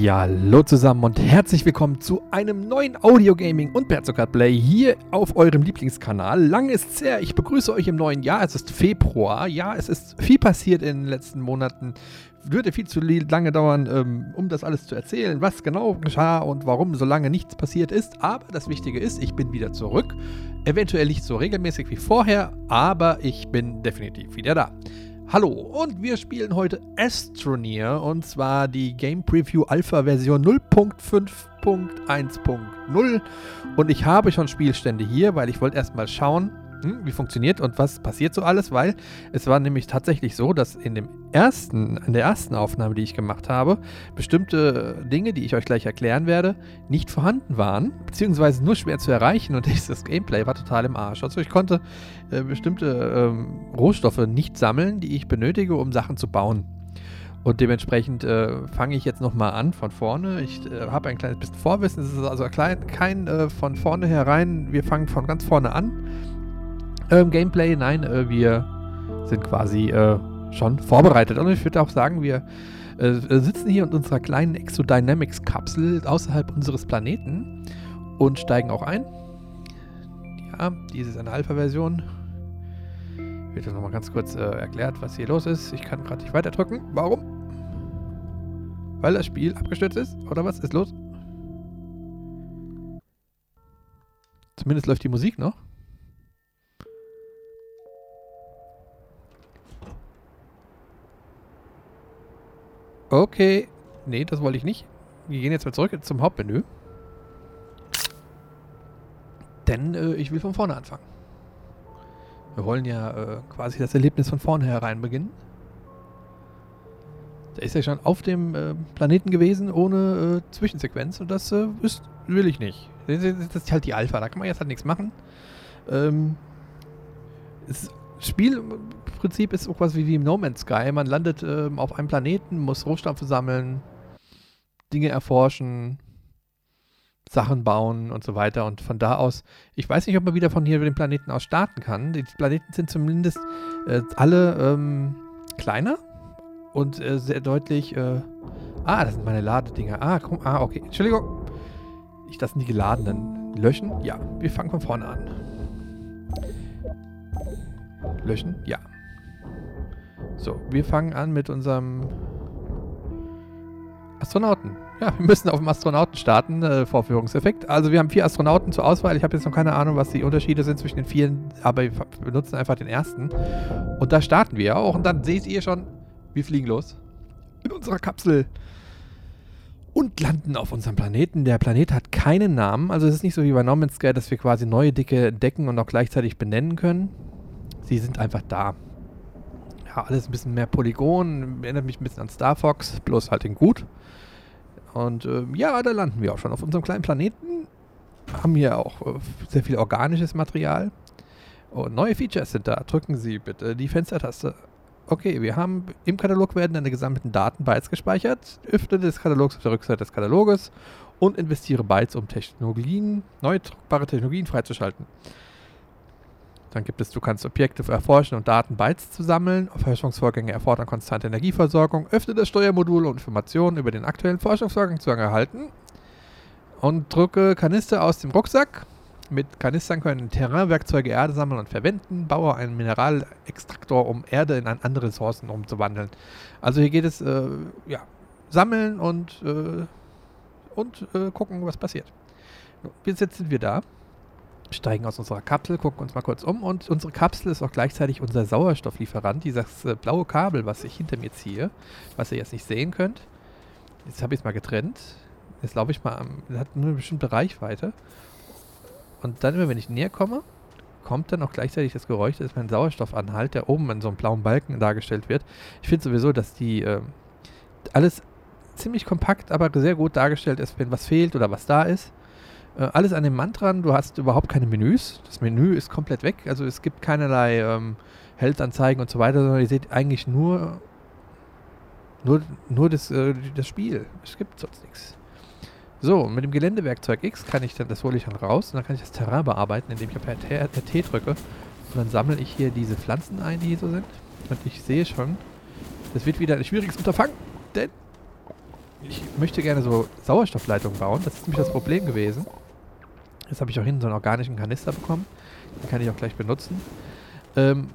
Ja, hallo zusammen und herzlich willkommen zu einem neuen Audio Gaming und Berzokat Play hier auf eurem Lieblingskanal. Lang ist's her, ich begrüße euch im neuen Jahr. Es ist Februar. Ja, es ist viel passiert in den letzten Monaten. Würde viel zu lange dauern, ähm, um das alles zu erzählen, was genau geschah und warum so lange nichts passiert ist. Aber das Wichtige ist, ich bin wieder zurück. Eventuell nicht so regelmäßig wie vorher, aber ich bin definitiv wieder da. Hallo. Und wir spielen heute Astroneer und zwar die Game Preview Alpha Version 0.5.1.0 und ich habe schon Spielstände hier, weil ich wollte erstmal schauen, hm, wie funktioniert und was passiert so alles, weil es war nämlich tatsächlich so, dass in dem ersten, in der ersten Aufnahme, die ich gemacht habe, bestimmte Dinge, die ich euch gleich erklären werde, nicht vorhanden waren, beziehungsweise nur schwer zu erreichen und das Gameplay war total im Arsch. Also ich konnte äh, bestimmte ähm, Rohstoffe nicht sammeln, die ich benötige, um Sachen zu bauen. Und dementsprechend äh, fange ich jetzt nochmal an von vorne. Ich äh, habe ein kleines bisschen Vorwissen. Es ist also klein, kein äh, von vorne herein. Wir fangen von ganz vorne an ähm, Gameplay. Nein, äh, wir sind quasi äh, schon vorbereitet. Und ich würde auch sagen, wir äh, sitzen hier in unserer kleinen Exodynamics-Kapsel außerhalb unseres Planeten und steigen auch ein. Ja, dies ist eine Alpha-Version. Wird jetzt nochmal ganz kurz äh, erklärt, was hier los ist. Ich kann gerade nicht weiter drücken. Warum? Weil das Spiel abgestürzt ist? Oder was ist los? Zumindest läuft die Musik noch. Okay. Nee, das wollte ich nicht. Wir gehen jetzt mal zurück zum Hauptmenü. Denn äh, ich will von vorne anfangen. Wir wollen ja äh, quasi das Erlebnis von vorne herein beginnen. Der ist ja schon auf dem äh, Planeten gewesen ohne äh, Zwischensequenz und das äh, ist, will ich nicht. Das ist halt die Alpha, da kann man jetzt halt nichts machen. Ähm, das Spielprinzip ist auch was wie, im No Man's Sky. Man landet ähm, auf einem Planeten, muss Rohstoffe sammeln, Dinge erforschen, Sachen bauen und so weiter. Und von da aus, ich weiß nicht, ob man wieder von hier über den Planeten aus starten kann. Die Planeten sind zumindest äh, alle ähm, kleiner und äh, sehr deutlich. Äh, ah, das sind meine Ladedinger. Ah, komm, ah, okay. Entschuldigung. Ich, das sind die geladenen. Löschen? Ja, wir fangen von vorne an. Löschen? Ja. So, wir fangen an mit unserem Astronauten. Ja, wir müssen auf dem Astronauten starten, äh, Vorführungseffekt. Also wir haben vier Astronauten zur Auswahl. Ich habe jetzt noch keine Ahnung, was die Unterschiede sind zwischen den vielen, aber wir benutzen einfach den ersten. Und da starten wir auch. Und dann seht ihr schon, wir fliegen los. In unserer Kapsel. Und landen auf unserem Planeten. Der Planet hat keinen Namen. Also es ist nicht so wie bei No Sky, dass wir quasi neue Dicke entdecken und auch gleichzeitig benennen können. Sie sind einfach da. Ja, alles ein bisschen mehr Polygon. Erinnert mich ein bisschen an Star Fox, bloß halt in gut. Und äh, ja, da landen wir auch schon auf unserem kleinen Planeten. Haben hier auch äh, sehr viel organisches Material. Und neue Features sind da. Drücken Sie bitte die Fenstertaste. Okay, wir haben im Katalog werden deine gesammelten Daten Bytes gespeichert. Öffne des Katalogs auf der Rückseite des Kataloges und investiere Bytes, um Technologien, neue druckbare Technologien freizuschalten. Dann gibt es, du kannst Objekte erforschen und Daten Bytes zu sammeln. Forschungsvorgänge erfordern konstante Energieversorgung. Öffne das Steuermodul, um Informationen über den aktuellen Forschungsvorgang zu erhalten. Und drücke Kanister aus dem Rucksack. Mit Kanistern können Terrainwerkzeuge Erde sammeln und verwenden. Baue einen Mineralextraktor, um Erde in andere Ressourcen umzuwandeln. Also hier geht es, äh, ja, sammeln und, äh, und äh, gucken, was passiert. Jetzt sind wir da steigen aus unserer Kapsel, gucken uns mal kurz um und unsere Kapsel ist auch gleichzeitig unser Sauerstofflieferant, dieses äh, blaue Kabel, was ich hinter mir ziehe, was ihr jetzt nicht sehen könnt. Jetzt habe ich es mal getrennt. Jetzt laufe ich mal am, hat nur eine bestimmte Reichweite. Und dann immer, wenn ich näher komme, kommt dann auch gleichzeitig das Geräusch, das ist mein Sauerstoffanhalt, der oben in so einem blauen Balken dargestellt wird. Ich finde sowieso, dass die äh, alles ziemlich kompakt, aber sehr gut dargestellt ist, wenn was fehlt oder was da ist. Äh, alles an dem Mantran, du hast überhaupt keine Menüs. Das Menü ist komplett weg. Also es gibt keinerlei ähm, Heldsanzeigen und so weiter, sondern ihr seht eigentlich nur, nur, nur das, äh, das Spiel. Es gibt sonst nichts. So, mit dem Geländewerkzeug X kann ich dann, das hole ich dann raus und dann kann ich das Terrain bearbeiten, indem ich auf T drücke. Und dann sammle ich hier diese Pflanzen ein, die hier so sind. Und ich sehe schon, das wird wieder ein schwieriges Unterfangen, denn ich möchte gerne so Sauerstoffleitungen bauen. Das ist nämlich das Problem gewesen. Jetzt habe ich auch hinten so einen organischen Kanister bekommen. Den kann ich auch gleich benutzen. Ähm,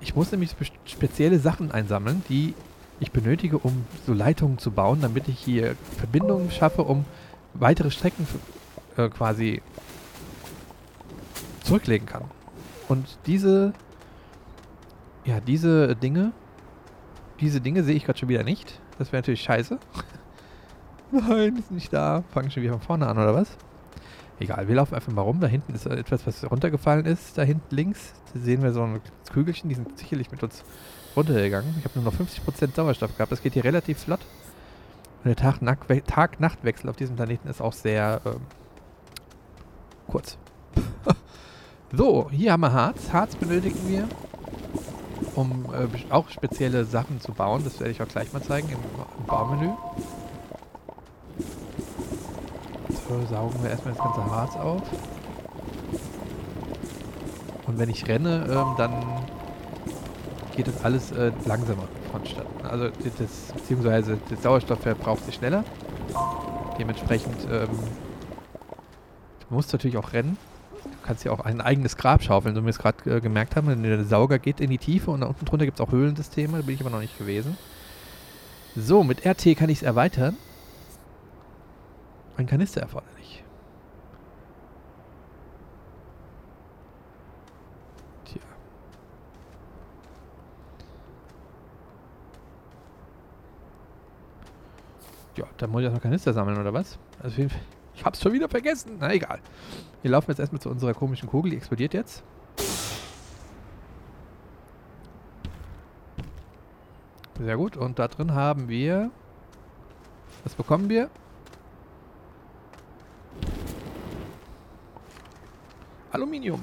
ich muss nämlich spezielle Sachen einsammeln, die ich benötige, um so Leitungen zu bauen, damit ich hier Verbindungen schaffe, um weitere Strecken äh, quasi zurücklegen kann. Und diese, ja, diese Dinge, diese Dinge sehe ich gerade schon wieder nicht. Das wäre natürlich scheiße. Nein, ist nicht da. Fangen schon wieder von vorne an, oder was? Egal, wir laufen einfach mal rum. Da hinten ist etwas, was runtergefallen ist. Da hinten links da sehen wir so ein Kügelchen. Die sind sicherlich mit uns runtergegangen. Ich habe nur noch 50% Sauerstoff gehabt. Das geht hier relativ flott. Und der Tag-Nacht-Wechsel auf diesem Planeten ist auch sehr ähm, kurz. so, hier haben wir Harz. Harz benötigen wir, um äh, auch spezielle Sachen zu bauen. Das werde ich auch gleich mal zeigen im, im Baumenü. So, saugen wir erstmal das ganze Harz auf. Und wenn ich renne, ähm, dann geht das alles äh, langsamer vonstatten. Also das, beziehungsweise der Sauerstoff verbraucht sich schneller. Dementsprechend ähm, du musst natürlich auch rennen. Du kannst ja auch ein eigenes Grab schaufeln, so wie wir es gerade äh, gemerkt haben. Der Sauger geht in die Tiefe und da unten drunter gibt es auch Höhlensysteme, da bin ich aber noch nicht gewesen. So, mit RT kann ich es erweitern. Ein Kanister erforderlich. Tja. Ja, da muss ich erstmal Kanister sammeln, oder was? Also ich hab's schon wieder vergessen. Na egal. Wir laufen jetzt erstmal zu unserer komischen Kugel, die explodiert jetzt. Sehr gut. Und da drin haben wir... Was bekommen wir? Aluminium.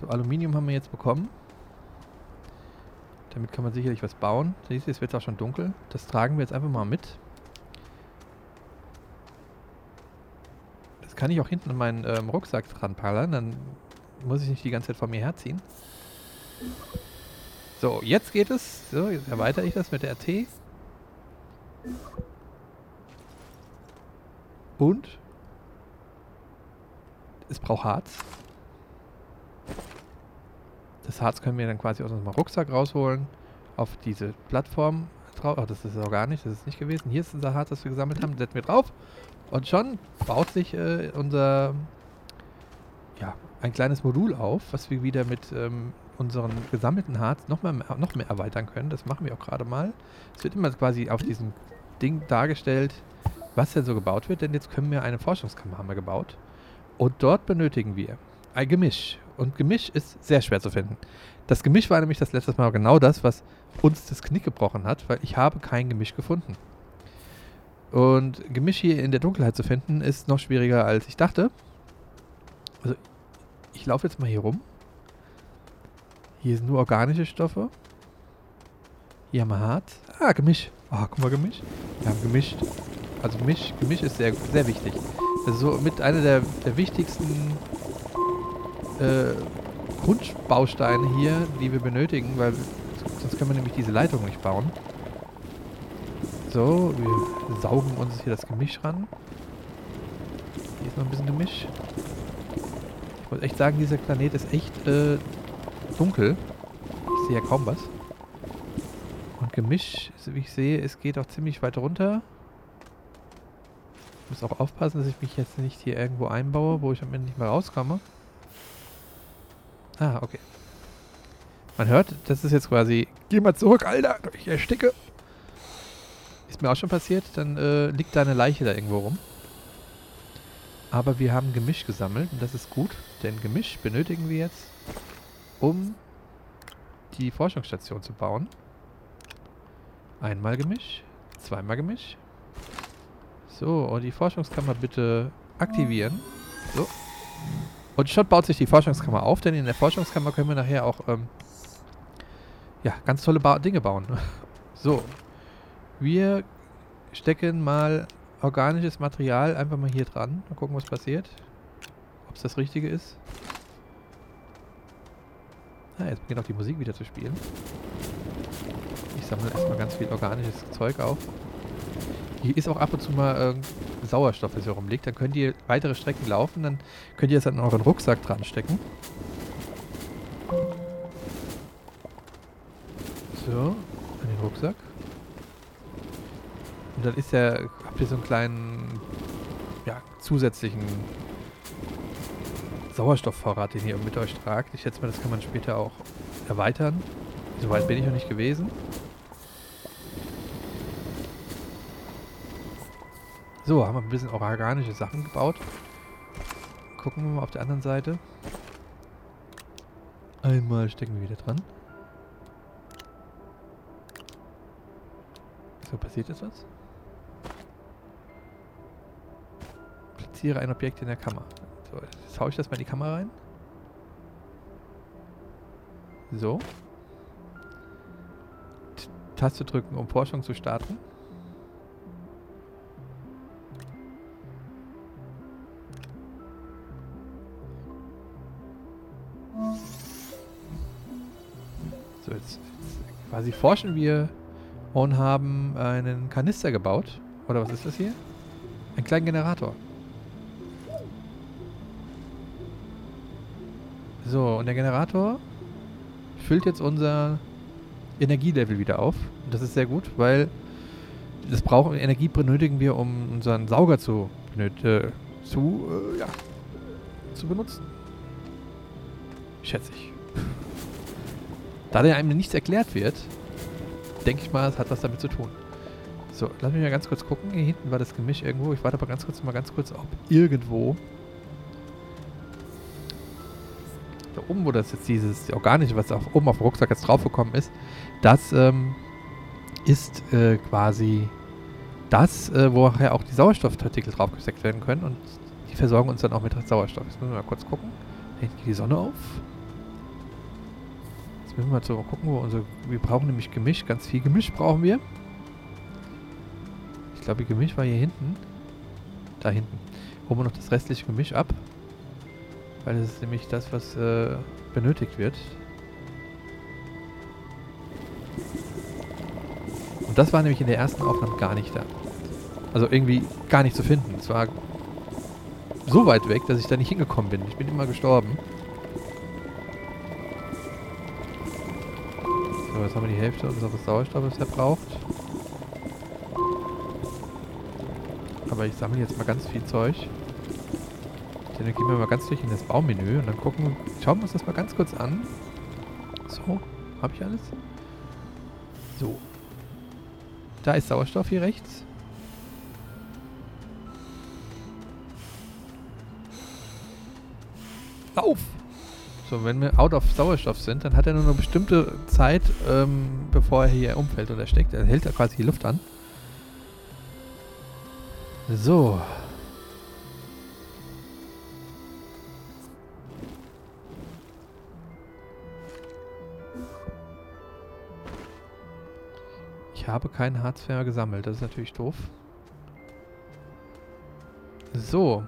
So, Aluminium haben wir jetzt bekommen. Damit kann man sicherlich was bauen. Siehst du, jetzt wird es auch schon dunkel. Das tragen wir jetzt einfach mal mit. Das kann ich auch hinten in meinen ähm, Rucksack dran pallern. Dann muss ich nicht die ganze Zeit vor mir herziehen. So, jetzt geht es. So, jetzt erweitere ich das mit der RT. Und es braucht Harz. Das Harz können wir dann quasi aus unserem Rucksack rausholen, auf diese Plattform drauf. Oh, das ist auch gar nicht, das ist nicht gewesen. Hier ist unser Harz, das wir gesammelt haben, setzen wir drauf. Und schon baut sich äh, unser, ja, ein kleines Modul auf, was wir wieder mit ähm, unseren gesammelten Harz noch, mal, noch mehr erweitern können. Das machen wir auch gerade mal. Es wird immer quasi auf diesem Ding dargestellt, was denn so gebaut wird, denn jetzt können wir eine Forschungskammer haben wir gebaut. Und dort benötigen wir ein Gemisch. Und Gemisch ist sehr schwer zu finden. Das Gemisch war nämlich das letzte Mal genau das, was uns das Knick gebrochen hat, weil ich habe kein Gemisch gefunden. Und Gemisch hier in der Dunkelheit zu finden, ist noch schwieriger, als ich dachte. Also, ich laufe jetzt mal hier rum. Hier sind nur organische Stoffe. Hier haben wir Harz. Ah, Gemisch. Ah, oh, guck mal, Gemisch. Wir haben gemischt. Also Gemisch, Gemisch ist sehr, sehr wichtig. So mit einer der, der wichtigsten äh, Grundbausteine hier, die wir benötigen, weil sonst können wir nämlich diese Leitung nicht bauen. So, wir saugen uns hier das Gemisch ran. Hier ist noch ein bisschen Gemisch. Ich muss echt sagen, dieser Planet ist echt äh, dunkel. Ich sehe ja kaum was. Und Gemisch, wie ich sehe, es geht auch ziemlich weit runter. Ich muss auch aufpassen, dass ich mich jetzt nicht hier irgendwo einbaue, wo ich am Ende nicht mehr rauskomme. Ah, okay. Man hört, das ist jetzt quasi, geh mal zurück, Alter, ich ersticke. Ist mir auch schon passiert, dann äh, liegt da eine Leiche da irgendwo rum. Aber wir haben Gemisch gesammelt und das ist gut, denn Gemisch benötigen wir jetzt, um die Forschungsstation zu bauen. Einmal Gemisch, zweimal Gemisch, so, und die Forschungskammer bitte aktivieren. So. Und schon baut sich die Forschungskammer auf, denn in der Forschungskammer können wir nachher auch ähm, ja, ganz tolle ba Dinge bauen. so. Wir stecken mal organisches Material einfach mal hier dran. Mal gucken, was passiert. Ob es das Richtige ist. Ah, jetzt beginnt auch die Musik wieder zu spielen. Ich sammle erstmal ganz viel organisches Zeug auf. Hier ist auch ab und zu mal äh, Sauerstoff, der so rumliegt. Dann könnt ihr weitere Strecken laufen. Dann könnt ihr es an euren Rucksack dran stecken. So, an den Rucksack. Und dann ist ja, habt ihr so einen kleinen, ja, zusätzlichen Sauerstoffvorrat, den ihr mit euch tragt. Ich schätze mal, das kann man später auch erweitern. Soweit bin ich noch nicht gewesen. So, haben wir ein bisschen organische Sachen gebaut. Gucken wir mal auf der anderen Seite. Einmal stecken wir wieder dran. So, passiert jetzt was? Platziere ein Objekt in der Kammer. So, jetzt haue ich das mal in die Kamera rein. So. T Taste drücken, um Forschung zu starten. Quasi forschen wir und haben einen Kanister gebaut. Oder was ist das hier? Ein kleinen Generator. So, und der Generator füllt jetzt unser Energielevel wieder auf. Und das ist sehr gut, weil das brauchen Energie benötigen wir, um unseren Sauger zu, äh, zu, äh, ja, zu benutzen. Schätze ich. Da der einem nichts erklärt wird, denke ich mal, es hat was damit zu tun. So, lass mich mal ganz kurz gucken. Hier hinten war das Gemisch irgendwo. Ich warte aber ganz kurz mal ganz kurz, ob irgendwo da oben, wo das jetzt dieses Organische, was auf, oben auf dem Rucksack jetzt draufgekommen ist, das ähm, ist äh, quasi das, äh, woher auch die Sauerstoffpartikel draufgesteckt werden können und die versorgen uns dann auch mit Sauerstoff. Jetzt müssen wir mal kurz gucken. Da hinten geht die Sonne auf. Müssen wir mal so gucken, wo unsere. Wir brauchen nämlich Gemisch, ganz viel Gemisch brauchen wir. Ich glaube, Gemisch war hier hinten. Da hinten. Holen wir noch das restliche Gemisch ab. Weil das ist nämlich das, was äh, benötigt wird. Und das war nämlich in der ersten Aufnahme gar nicht da. Also irgendwie gar nicht zu finden. Es war so weit weg, dass ich da nicht hingekommen bin. Ich bin immer gestorben. So, jetzt haben wir die Hälfte unseres Sauerstoffes verbraucht. Aber ich sammle jetzt mal ganz viel Zeug. Dann gehen wir mal ganz durch in das Baumenü und dann gucken, schauen wir uns das mal ganz kurz an. So, habe ich alles? So. Da ist Sauerstoff hier rechts. Lauf! So, wenn wir out of Sauerstoff sind, dann hat er nur eine bestimmte Zeit, ähm, bevor er hier umfällt oder steckt. Er hält da quasi die Luft an. So. Ich habe kein Harz gesammelt. Das ist natürlich doof. So.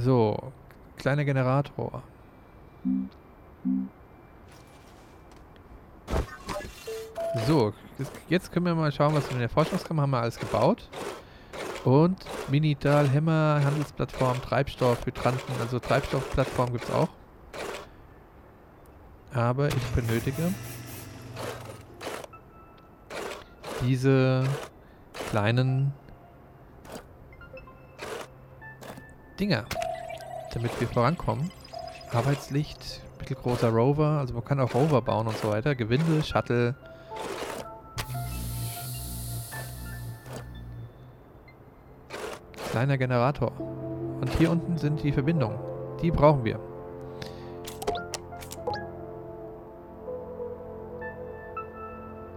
So. Kleiner Generator. So, jetzt können wir mal schauen, was wir in der Forschungskammer haben wir alles gebaut. Und Minital, Hämmer, Handelsplattform, Treibstoff, Hydranten, also Treibstoffplattform gibt es auch. Aber ich benötige diese kleinen Dinger, damit wir vorankommen. Arbeitslicht, mittelgroßer Rover, also man kann auch Rover bauen und so weiter. Gewinde, Shuttle. Kleiner Generator. Und hier unten sind die Verbindungen. Die brauchen wir.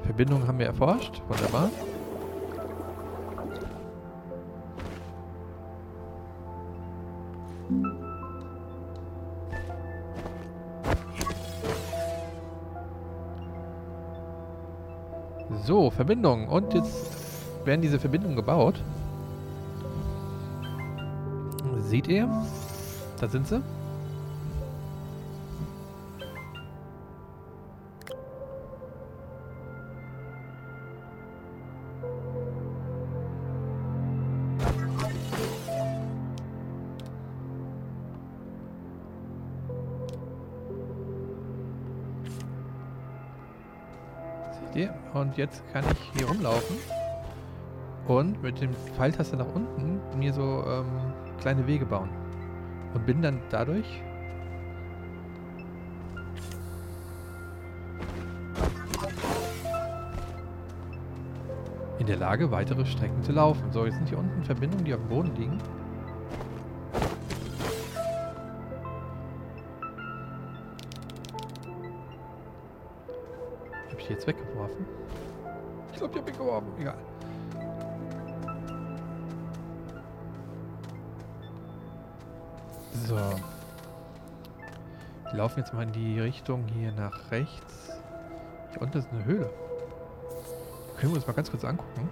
Verbindungen haben wir erforscht. Wunderbar. So, Verbindungen. Und jetzt werden diese Verbindungen gebaut. Seht ihr? Da sind sie. Ihr? Und jetzt kann ich hier rumlaufen und mit dem Pfeiltaste nach unten mir so ähm, kleine Wege bauen. Und bin dann dadurch in der Lage, weitere Strecken zu laufen. So, jetzt sind hier unten Verbindungen, die auf dem Boden liegen. Habe ich die jetzt weggeworfen? Ich glaube, die habe ich weggeworfen. Egal. So. Wir laufen jetzt mal in die Richtung hier nach rechts. Hier unten ist eine Höhle. Können wir uns mal ganz kurz angucken.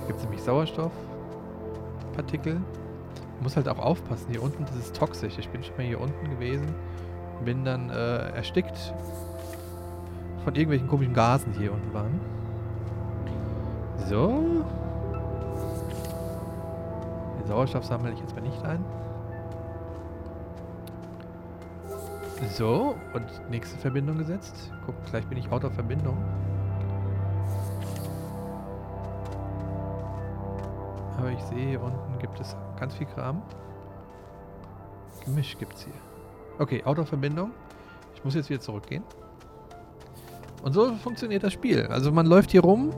Da gibt es nämlich Sauerstoffpartikel. Muss halt auch aufpassen. Hier unten, das ist toxisch. Ich bin schon mal hier unten gewesen bin dann äh, erstickt von irgendwelchen komischen Gasen, die hier unten waren. So. Den Sauerstoff sammle ich jetzt mal nicht ein. So, und nächste Verbindung gesetzt. Guck, gleich bin ich out of Verbindung. Sehe, unten gibt es ganz viel Kram. Gemisch gibt es hier. Okay, out of Verbindung. Ich muss jetzt wieder zurückgehen. Und so funktioniert das Spiel. Also man läuft hier rum,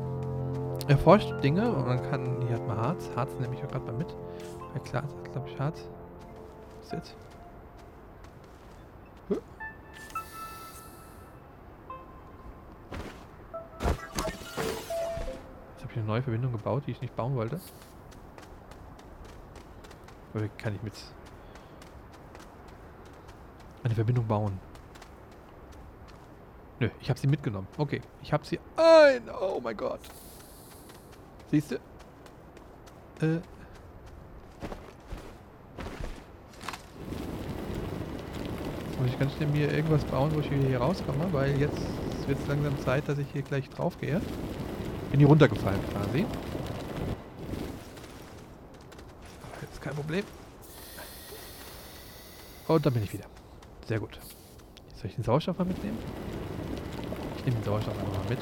erforscht Dinge und man kann, hier hat man Harz. Harz nehme ich auch gerade mal mit. Ja klar, glaube ich Harz. Was ist jetzt? Jetzt habe ich eine neue Verbindung gebaut, die ich nicht bauen wollte. Oder kann ich mit eine Verbindung bauen? Nö, ich habe sie mitgenommen. Okay, ich habe sie ein. Oh mein Gott. Siehst du? Äh. Ich ganz schnell mir irgendwas bauen, wo ich hier rauskomme, weil jetzt wird es langsam Zeit, dass ich hier gleich drauf gehe. Bin hier runtergefallen quasi. Aber jetzt kein Problem. Und dann bin ich wieder. Sehr gut. Soll ich den Sauerstoff mal mitnehmen? Ich nehme den Sauerstoff einfach mal mit.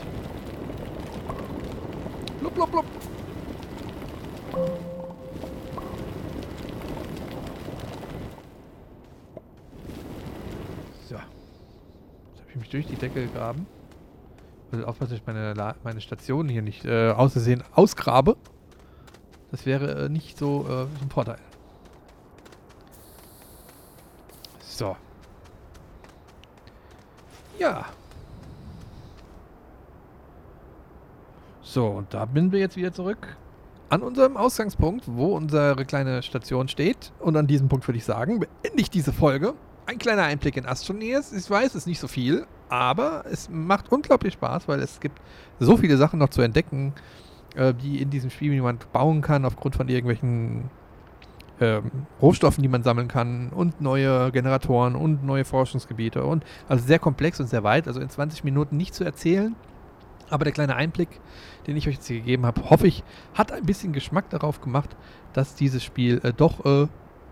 Blub, blub, blub. So. Jetzt habe ich mich durch die Decke gegraben. Ich muss aufpassen, dass ich meine, meine Station hier nicht äh, außersehen ausgrabe. Das wäre äh, nicht so äh, ein Vorteil. So. Ja. So, und da bin wir jetzt wieder zurück an unserem Ausgangspunkt, wo unsere kleine Station steht. Und an diesem Punkt würde ich sagen, beende ich diese Folge. Ein kleiner Einblick in Astroneers. Ich weiß, es ist nicht so viel, aber es macht unglaublich Spaß, weil es gibt so viele Sachen noch zu entdecken, äh, die in diesem Spiel jemand bauen kann, aufgrund von irgendwelchen ähm, Rohstoffen, die man sammeln kann und neue Generatoren und neue Forschungsgebiete und also sehr komplex und sehr weit. Also in 20 Minuten nicht zu erzählen. Aber der kleine Einblick, den ich euch jetzt hier gegeben habe, hoffe ich, hat ein bisschen Geschmack darauf gemacht, dass dieses Spiel äh, doch äh,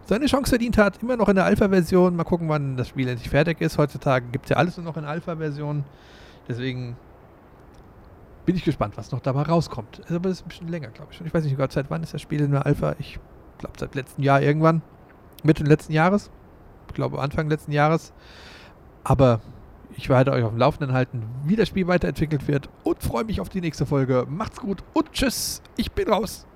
seine Chance verdient hat. Immer noch in der Alpha-Version. Mal gucken, wann das Spiel endlich fertig ist. Heutzutage gibt es ja alles nur noch in Alpha-Version. Deswegen bin ich gespannt, was noch dabei rauskommt. Aber es ist ein bisschen länger, glaube ich. Ich weiß nicht, Gott, seit wann ist das Spiel in der Alpha? Ich glaube, seit letztem Jahr irgendwann. Mitte letzten Jahres. Ich glaube, Anfang letzten Jahres. Aber ich werde euch auf dem Laufenden halten, wie das Spiel weiterentwickelt wird und freue mich auf die nächste Folge. Macht's gut und tschüss. Ich bin raus.